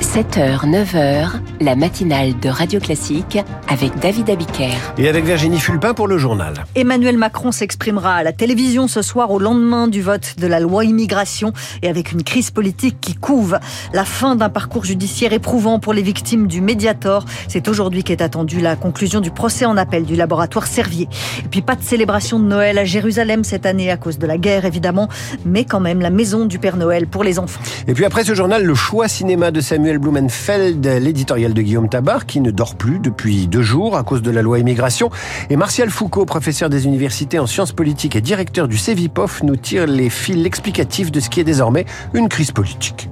7h, 9h, la matinale de Radio Classique avec David Abiker. Et avec Virginie Fulpin pour le journal. Emmanuel Macron s'exprimera à la télévision ce soir au lendemain du vote de la loi immigration et avec une crise politique qui couve. La fin d'un parcours judiciaire éprouvant pour les victimes du Mediator. C'est aujourd'hui qu'est attendue la conclusion du procès en appel du laboratoire Servier. Et puis pas de célébration de Noël à Jérusalem cette année à cause de la guerre évidemment, mais quand même la maison du Père Noël pour les enfants. Et puis après ce journal, le choix cinéma de Samuel Blumenfeld, l'éditorial de Guillaume Tabar, qui ne dort plus depuis deux jours à cause de la loi immigration. Et Martial Foucault, professeur des universités en sciences politiques et directeur du CEVIPOF, nous tire les fils explicatifs de ce qui est désormais une crise politique.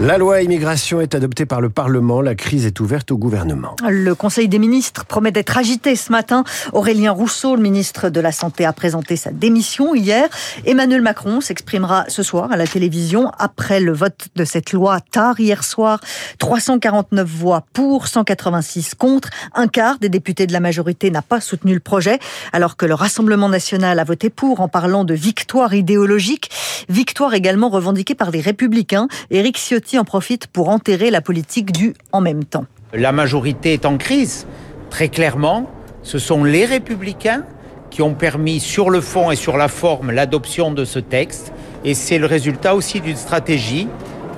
La loi immigration est adoptée par le Parlement. La crise est ouverte au gouvernement. Le Conseil des ministres promet d'être agité ce matin. Aurélien Rousseau, le ministre de la Santé, a présenté sa démission hier. Emmanuel Macron s'exprimera ce soir à la télévision après le vote de cette loi tard hier soir. 349 voix pour, 186 contre. Un quart des députés de la majorité n'a pas soutenu le projet, alors que le Rassemblement national a voté pour en parlant de victoire idéologique. Victoire également revendiquée par les Républicains. Éric Ciotti en profite pour enterrer la politique du en même temps. La majorité est en crise. Très clairement, ce sont les républicains qui ont permis sur le fond et sur la forme l'adoption de ce texte. Et c'est le résultat aussi d'une stratégie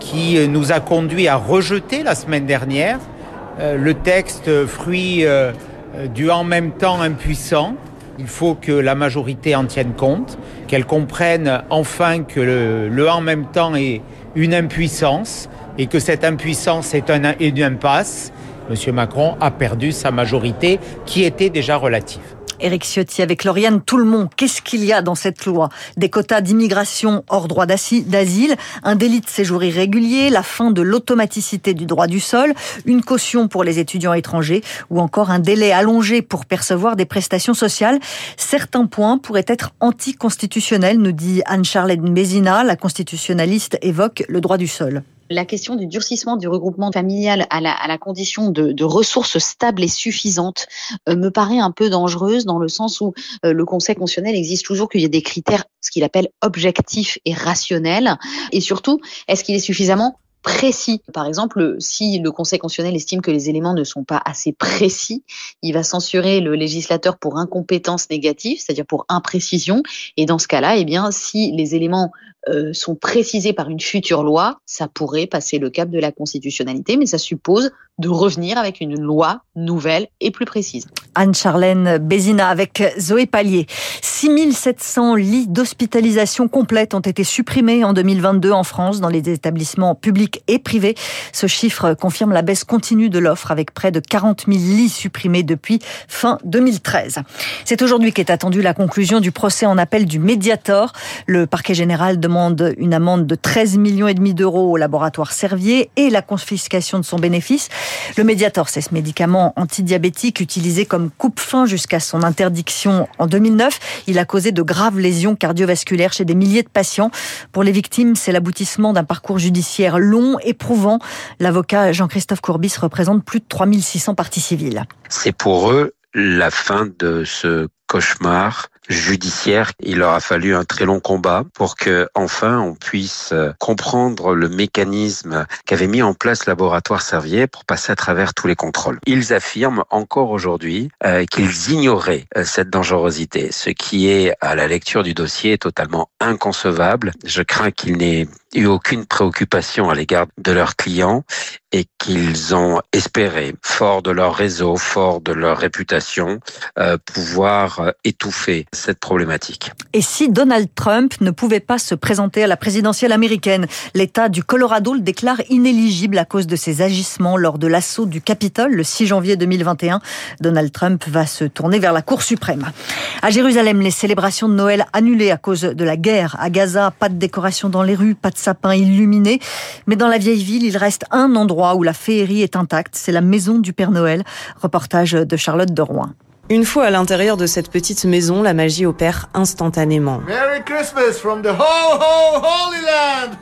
qui nous a conduit à rejeter la semaine dernière euh, le texte fruit euh, du en même temps impuissant. Il faut que la majorité en tienne compte, qu'elle comprenne enfin que le, le en même temps est une impuissance et que cette impuissance est un, une impasse, M. Macron a perdu sa majorité qui était déjà relative. Éric Ciotti avec Lauriane Tout le monde. Qu'est-ce qu'il y a dans cette loi? Des quotas d'immigration hors droit d'asile, un délit de séjour irrégulier, la fin de l'automaticité du droit du sol, une caution pour les étudiants étrangers ou encore un délai allongé pour percevoir des prestations sociales. Certains points pourraient être anticonstitutionnels, nous dit Anne-Charlotte Mézina. La constitutionnaliste évoque le droit du sol la question du durcissement du regroupement familial à la, condition de, de, ressources stables et suffisantes euh, me paraît un peu dangereuse dans le sens où euh, le Conseil constitutionnel existe toujours qu'il y ait des critères, ce qu'il appelle objectifs et rationnels, et surtout, est-ce qu'il est suffisamment précis? Par exemple, si le Conseil constitutionnel estime que les éléments ne sont pas assez précis, il va censurer le législateur pour incompétence négative, c'est-à-dire pour imprécision. Et dans ce cas-là, eh bien, si les éléments euh, sont précisés par une future loi, ça pourrait passer le cap de la constitutionnalité, mais ça suppose de revenir avec une loi nouvelle et plus précise. Anne-Charlène Bézina avec Zoé Pallier. 6700 lits d'hospitalisation complète ont été supprimés en 2022 en France dans les établissements publics et privés. Ce chiffre confirme la baisse continue de l'offre avec près de 40 000 lits supprimés depuis fin 2013. C'est aujourd'hui qu'est attendue la conclusion du procès en appel du Mediator. Le parquet général demande une amende de 13 millions et demi d'euros au laboratoire Servier et la confiscation de son bénéfice. Le Mediator, c'est ce médicament antidiabétique utilisé comme coupe-fin jusqu'à son interdiction en 2009. Il a causé de graves lésions cardiovasculaires chez des milliers de patients. Pour les victimes, c'est l'aboutissement d'un parcours judiciaire long, éprouvant. L'avocat Jean-Christophe Courbis représente plus de 3600 parties civiles. C'est pour eux la fin de ce cauchemar judiciaire. Il leur a fallu un très long combat pour que enfin on puisse euh, comprendre le mécanisme qu'avait mis en place laboratoire Servier pour passer à travers tous les contrôles. Ils affirment encore aujourd'hui euh, qu'ils ignoraient euh, cette dangerosité, ce qui est à la lecture du dossier totalement inconcevable. Je crains qu'il n'ait eu aucune préoccupation à l'égard de leurs clients et qu'ils ont espéré, fort de leur réseau, fort de leur réputation, pouvoir étouffer cette problématique. Et si Donald Trump ne pouvait pas se présenter à la présidentielle américaine, l'État du Colorado le déclare inéligible à cause de ses agissements lors de l'assaut du Capitole le 6 janvier 2021. Donald Trump va se tourner vers la Cour suprême. À Jérusalem, les célébrations de Noël annulées à cause de la guerre. À Gaza, pas de décoration dans les rues, pas de sapin illuminé. Mais dans la vieille ville, il reste un endroit où la féerie est intacte. C'est la maison du Père Noël. Reportage de Charlotte de Rouen. Une fois à l'intérieur de cette petite maison, la magie opère instantanément. Merry Christmas from the ho ho Holy Land.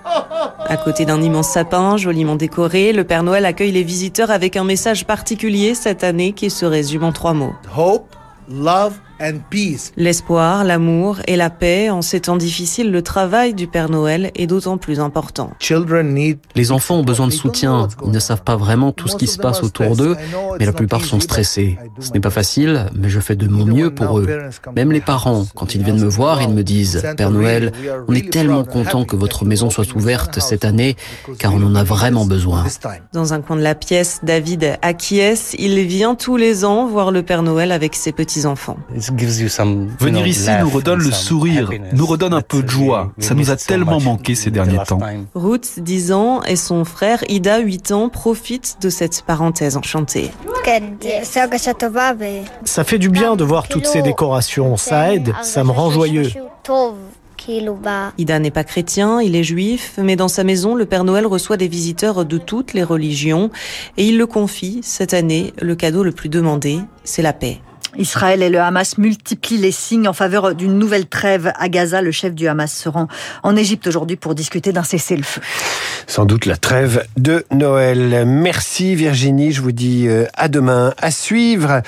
à côté d'un immense sapin joliment décoré, le Père Noël accueille les visiteurs avec un message particulier cette année qui se résume en trois mots. Hope, love L'espoir, l'amour et la paix, en ces temps difficiles, le travail du Père Noël est d'autant plus important. Les enfants ont besoin de soutien. Ils ne savent pas vraiment tout ce qui se passe autour d'eux, mais la plupart sont stressés. Ce n'est pas facile, mais je fais de mon mieux pour eux. Même les parents, quand ils viennent me voir, ils me disent, Père Noël, on est tellement content que votre maison soit ouverte cette année, car on en a vraiment besoin. Dans un coin de la pièce, David acquiesce. Il vient tous les ans voir le Père Noël avec ses petits-enfants. Venir ici nous redonne le sourire, nous redonne un peu de joie. Ça nous a tellement manqué ces derniers temps. Ruth, 10 ans, et son frère Ida, 8 ans, profitent de cette parenthèse enchantée. Ça fait du bien de voir toutes ces décorations, ça aide, ça me rend joyeux. Ida n'est pas chrétien, il est juif, mais dans sa maison, le Père Noël reçoit des visiteurs de toutes les religions et il le confie, cette année, le cadeau le plus demandé, c'est la paix. Israël et le Hamas multiplient les signes en faveur d'une nouvelle trêve à Gaza. Le chef du Hamas se rend en Égypte aujourd'hui pour discuter d'un cessez-le-feu. Sans doute la trêve de Noël. Merci Virginie, je vous dis euh, à demain. À suivre,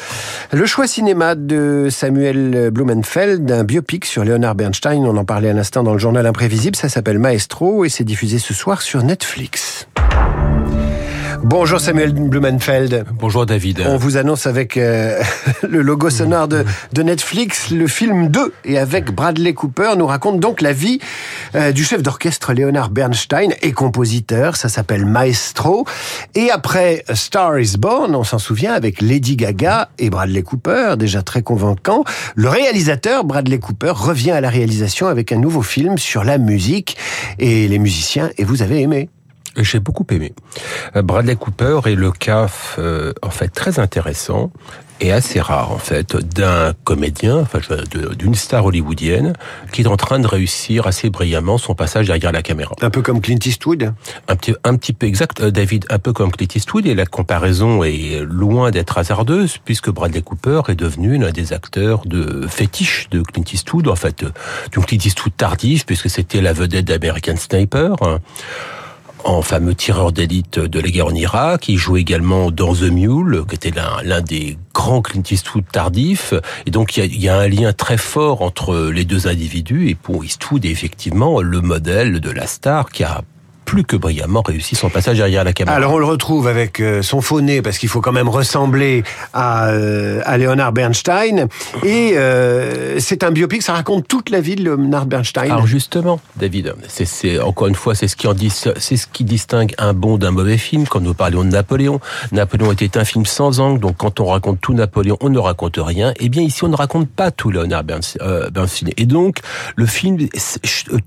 le choix cinéma de Samuel Blumenfeld, un biopic sur Leonard Bernstein. On en parlait à l'instant dans le journal Imprévisible. Ça s'appelle Maestro et c'est diffusé ce soir sur Netflix. Bonjour Samuel Blumenfeld. Bonjour David. On vous annonce avec euh, le logo sonore de, de, Netflix le film 2 et avec Bradley Cooper nous raconte donc la vie euh, du chef d'orchestre Leonard Bernstein et compositeur. Ça s'appelle Maestro. Et après Star is Born, on s'en souvient avec Lady Gaga et Bradley Cooper, déjà très convaincant. Le réalisateur Bradley Cooper revient à la réalisation avec un nouveau film sur la musique et les musiciens. Et vous avez aimé j'ai beaucoup aimé. Euh, Bradley Cooper est le cas euh, en fait très intéressant et assez rare en fait d'un comédien, enfin d'une star hollywoodienne qui est en train de réussir assez brillamment son passage derrière la caméra. Un peu comme Clint Eastwood. Un petit, un petit peu exact, euh, David, un peu comme Clint Eastwood et la comparaison est loin d'être hasardeuse puisque Bradley Cooper est devenu l'un des acteurs de fétiche de Clint Eastwood en fait, du Clint Eastwood tardif puisque c'était la vedette d'American Sniper en fameux tireur d'élite de la guerre en Irak. Il joue également dans The Mule, qui était l'un des grands Clint Eastwood tardifs. Et donc, il y, a, un lien très fort entre les deux individus. Et pour Eastwood, effectivement le modèle de la star qui a plus que brillamment réussi son passage derrière la caméra. Alors on le retrouve avec euh, son faux nez parce qu'il faut quand même ressembler à, euh, à Leonard Bernstein et euh, c'est un biopic, ça raconte toute la vie de Leonard Bernstein. Alors justement, David, c'est encore une fois c'est ce qui en dit, c'est ce qui distingue un bon d'un mauvais film. Quand nous parlions de Napoléon, Napoléon était un film sans angle, donc quand on raconte tout Napoléon, on ne raconte rien. Et eh bien ici, on ne raconte pas tout Leonard Bernstein. Et donc le film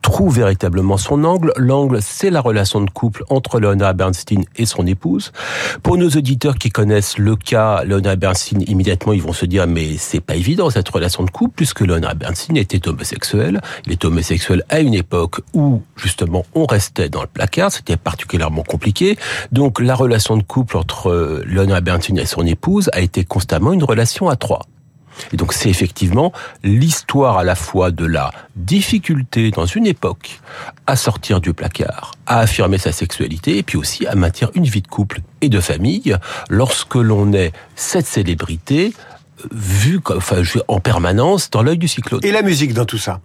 trouve véritablement son angle. L'angle, c'est la relation de couple entre Leonard Bernstein et son épouse. Pour nos auditeurs qui connaissent le cas Leonard Bernstein, immédiatement ils vont se dire mais c'est pas évident cette relation de couple puisque Leonard Bernstein était homosexuel. Il était homosexuel à une époque où justement on restait dans le placard, c'était particulièrement compliqué. Donc la relation de couple entre Leonard Bernstein et son épouse a été constamment une relation à trois. Et donc c'est effectivement l'histoire à la fois de la difficulté dans une époque à sortir du placard, à affirmer sa sexualité et puis aussi à maintenir une vie de couple et de famille lorsque l'on est cette célébrité vue enfin, en permanence dans l'œil du cyclone. Et la musique dans tout ça?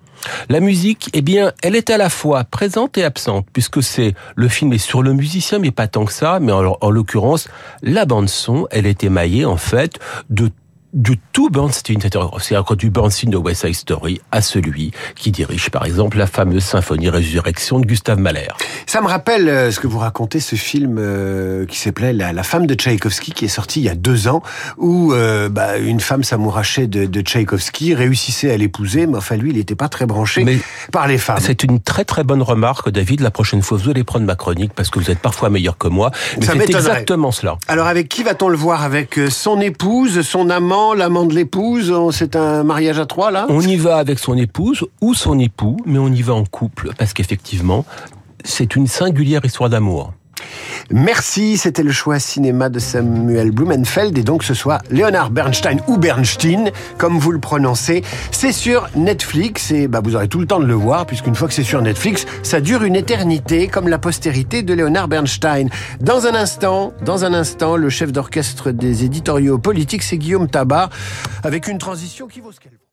La musique, eh bien, elle est à la fois présente et absente, puisque c'est le film est sur le musicien, mais pas tant que ça. Mais en, en l'occurrence, la bande son, elle est émaillée en fait de de tout Bernstein, c'est-à-dire du Bernstein de West Side Story à celui qui dirige par exemple la fameuse symphonie Résurrection de Gustave Mahler. Ça me rappelle euh, ce que vous racontez, ce film euh, qui s'appelait la, femme de Tchaïkovski, qui est sorti il y a deux ans, où euh, bah, une femme s'amourachait de, de Tchaïkovski, réussissait à l'épouser, mais enfin lui, il n'était pas très branché par les femmes. C'est une très très bonne remarque, David. La prochaine fois, vous allez prendre ma chronique parce que vous êtes parfois meilleur que moi. Mais c'est exactement cela. Alors avec qui va-t-on le voir? Avec son épouse, son amant l'amant de l'épouse, c'est un mariage à trois là? On y va avec son épouse ou son époux, mais on y va en couple, parce qu'effectivement, c'est une singulière histoire d'amour. Merci, c'était le choix cinéma de Samuel Blumenfeld et donc ce soit Leonard Bernstein ou Bernstein, comme vous le prononcez. C'est sur Netflix et bah, vous aurez tout le temps de le voir puisqu'une fois que c'est sur Netflix, ça dure une éternité comme la postérité de Leonard Bernstein. Dans un instant, dans un instant, le chef d'orchestre des éditoriaux politiques, c'est Guillaume Tabar avec une transition qui vaut ce qu'elle vaut.